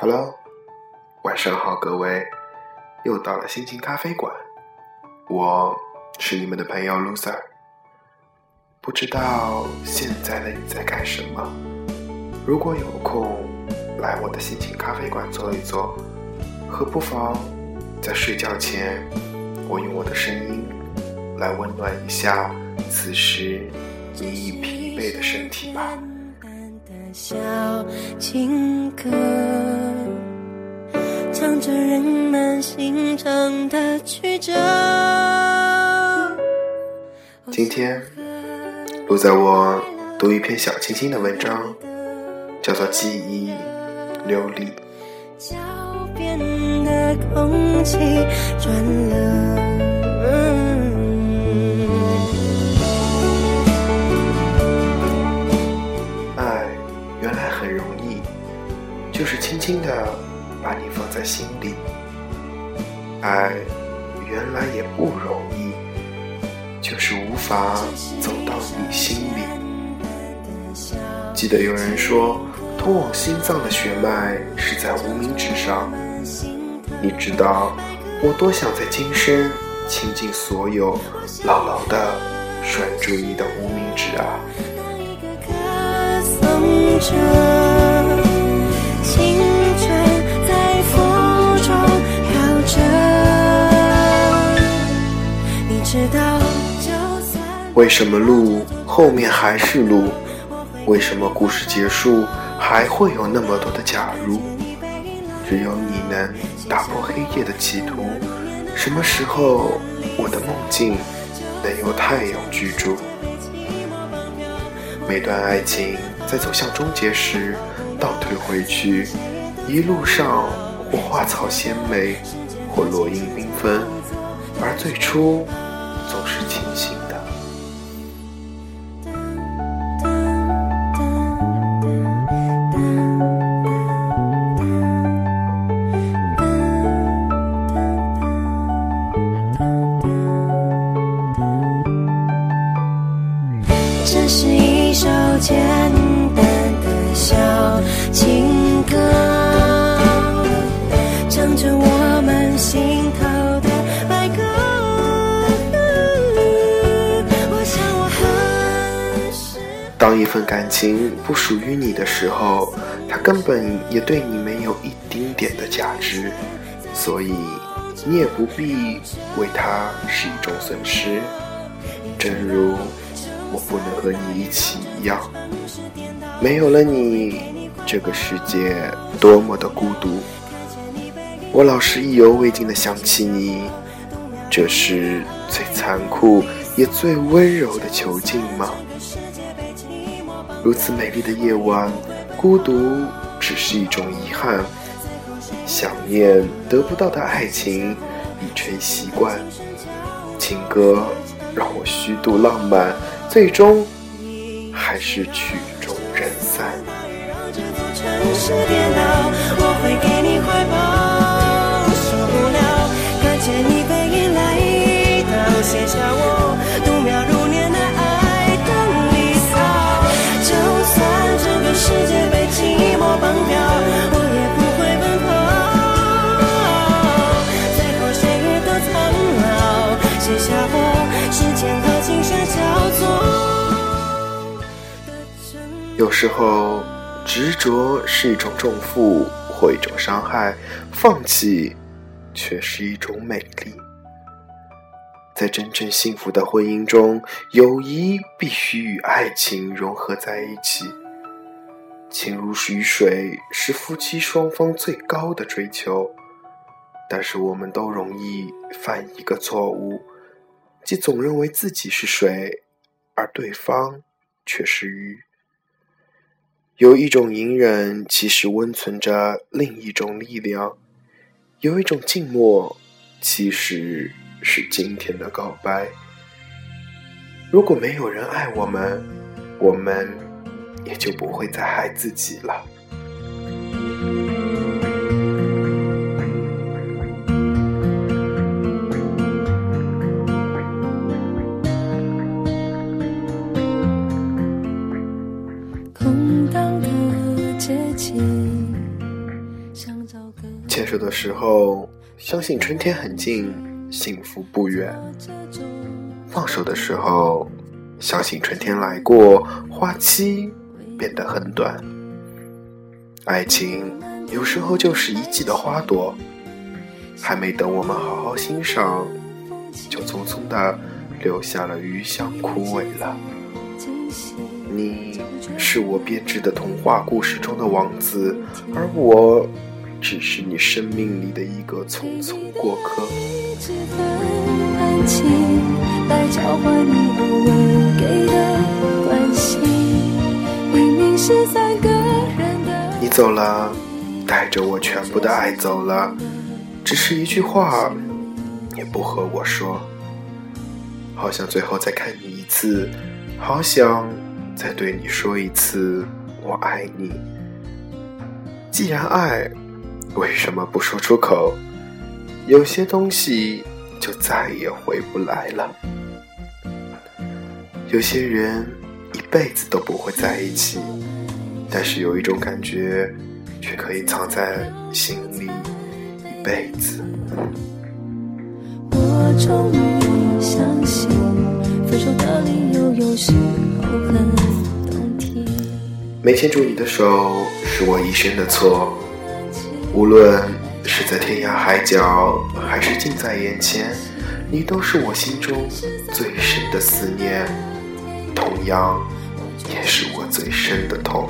Hello，晚上好，各位，又到了心情咖啡馆，我是你们的朋友 Loser。不知道现在的你在干什么？如果有空来我的心情咖啡馆坐一坐，和不妨在睡觉前，我用我的声音来温暖一下此时你已疲惫的身体吧。小情歌，唱着人们心肠的曲折。今天，录在我读一篇小清新的文章，叫做《记忆琉璃》。脚边的空气转了。爱原来也不容易，就是无法走到你心里。记得有人说，通往心脏的血脉是在无名指上。你知道我多想在今生倾尽所有，牢牢的拴住你的无名指啊！为什么路后面还是路？为什么故事结束还会有那么多的假如？只有你能打破黑夜的企图。什么时候我的梦境能有太阳居住？每段爱情在走向终结时倒退回去，一路上或花草鲜美，或落英缤纷，而最初总是这份感情不属于你的时候，它根本也对你没有一丁点的价值，所以你也不必为它是一种损失。正如我不能和你一起一样，没有了你，这个世界多么的孤独。我老是意犹未尽的想起你，这是最残酷也最温柔的囚禁吗？如此美丽的夜晚，孤独只是一种遗憾。想念得不到的爱情，已成习惯。情歌让我虚度浪漫，最终还是曲终人散。有时候，执着是一种重负或一种伤害，放弃却是一种美丽。在真正幸福的婚姻中，友谊必须与爱情融合在一起。情如雨水是夫妻双方最高的追求，但是我们都容易犯一个错误，即总认为自己是水，而对方却是鱼。有一种隐忍，其实温存着另一种力量；有一种静默，其实是今天的告白。如果没有人爱我们，我们也就不会再害自己了。的时候，相信春天很近，幸福不远；放手的时候，相信春天来过，花期变得很短。爱情有时候就是一季的花朵，还没等我们好好欣赏，就匆匆的留下了余香枯萎了。你是我编织的童话故事中的王子，而我。只是你生命里的一个匆匆过客。你走了，带着我全部的爱走了，只是一句话也不和我说。好想最后再看你一次，好想再对你说一次我爱你。既然爱。为什么不说出口？有些东西就再也回不来了。有些人一辈子都不会在一起，但是有一种感觉却可以藏在心里一辈子。我终于相信，分手的理由有时候很动听。没牵住你的手，是我一生的错。无论是在天涯海角，还是近在眼前，你都是我心中最深的思念，同样也是我最深的痛。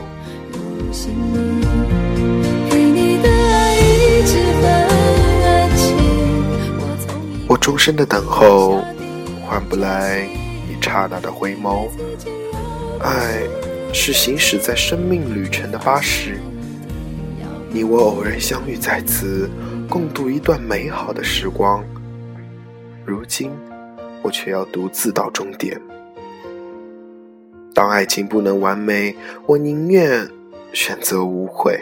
我终身的等候，换不来你刹那的回眸。爱是行驶在生命旅程的巴士。你我偶然相遇在此，共度一段美好的时光。如今，我却要独自到终点。当爱情不能完美，我宁愿选择无悔。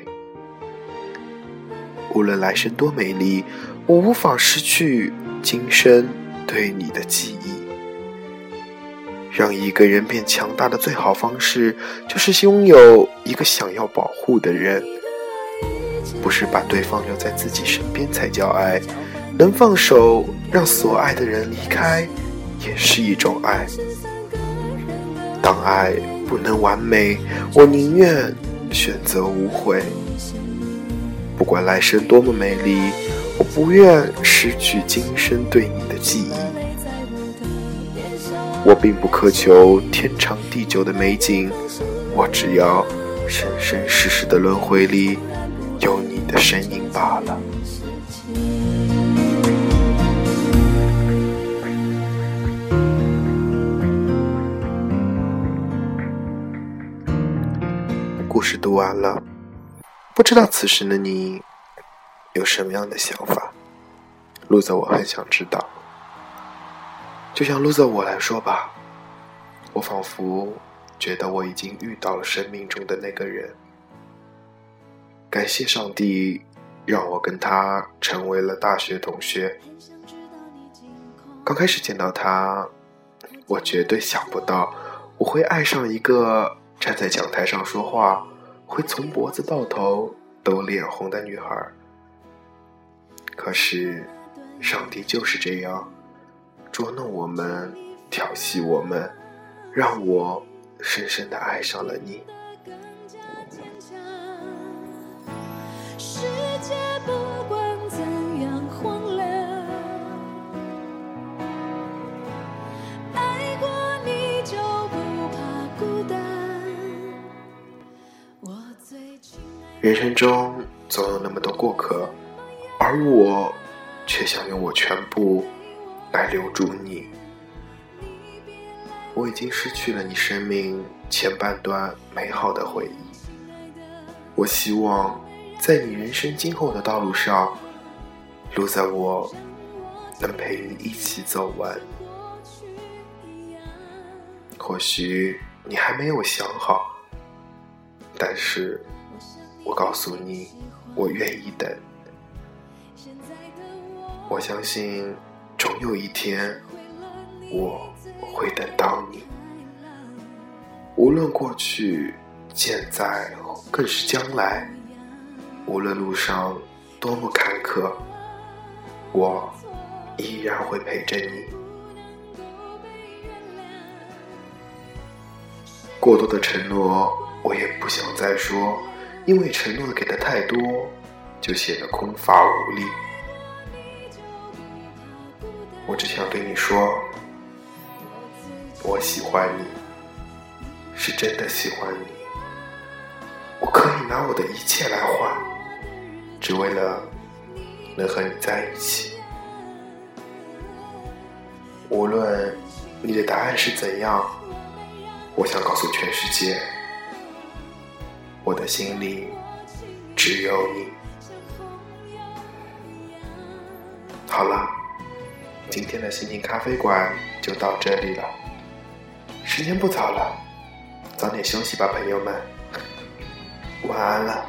无论来生多美丽，我无法失去今生对你的记忆。让一个人变强大的最好方式，就是拥有一个想要保护的人。不是把对方留在自己身边才叫爱，能放手让所爱的人离开，也是一种爱。当爱不能完美，我宁愿选择无悔。不管来生多么美丽，我不愿失去今生对你的记忆。我并不苛求天长地久的美景，我只要生生世世的轮回里。有的身影罢了。故事读完了，不知道此时的你有什么样的想法？路泽，我很想知道。就像路泽我来说吧，我仿佛觉得我已经遇到了生命中的那个人。感谢上帝，让我跟他成为了大学同学。刚开始见到他，我绝对想不到我会爱上一个站在讲台上说话会从脖子到头都脸红的女孩。可是，上帝就是这样捉弄我们，调戏我们，让我深深的爱上了你。人生中总有那么多过客，而我却想用我全部来留住你。我已经失去了你生命前半段美好的回忆。我希望在你人生今后的道路上，路在我能陪你一起走完。或许你还没有想好，但是。我告诉你，我愿意等。我相信，总有一天，我会等到你。无论过去、现在，更是将来，无论路上多么坎坷，我依然会陪着你。过多的承诺，我也不想再说，因为承诺给的太多，就显得空乏无力。我只想对你说，我喜欢你，是真的喜欢你。我可以拿我的一切来换，只为了能和你在一起。无论你的答案是怎样，我想告诉全世界，我的心里只有你。好了。今天的心情咖啡馆就到这里了，时间不早了，早点休息吧，朋友们，晚安了。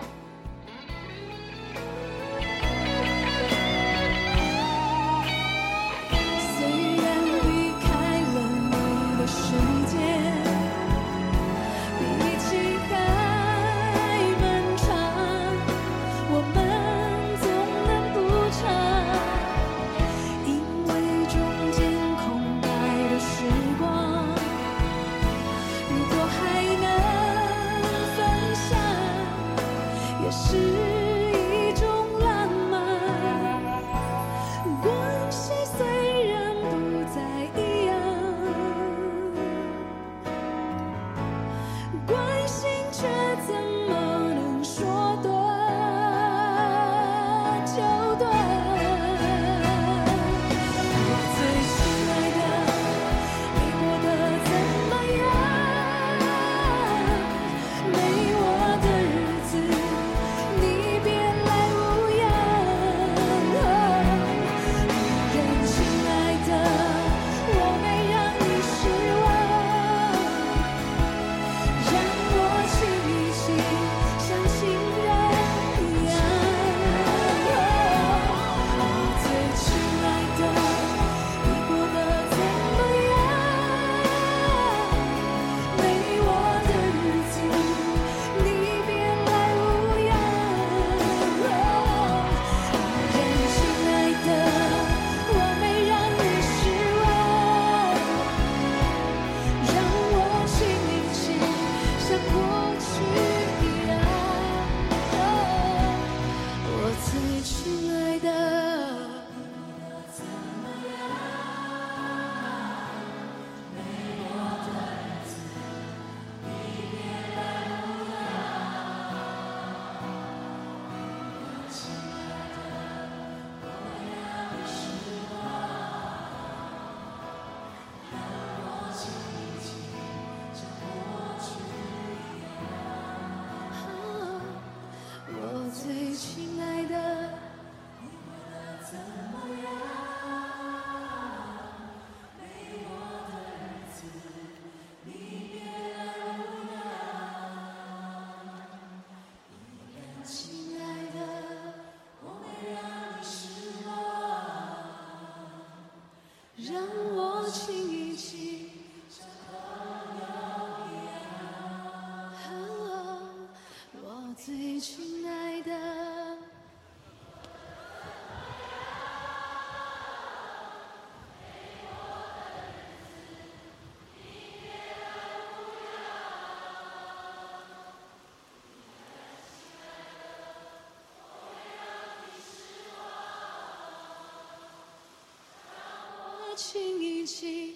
亲一起，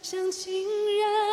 像亲人。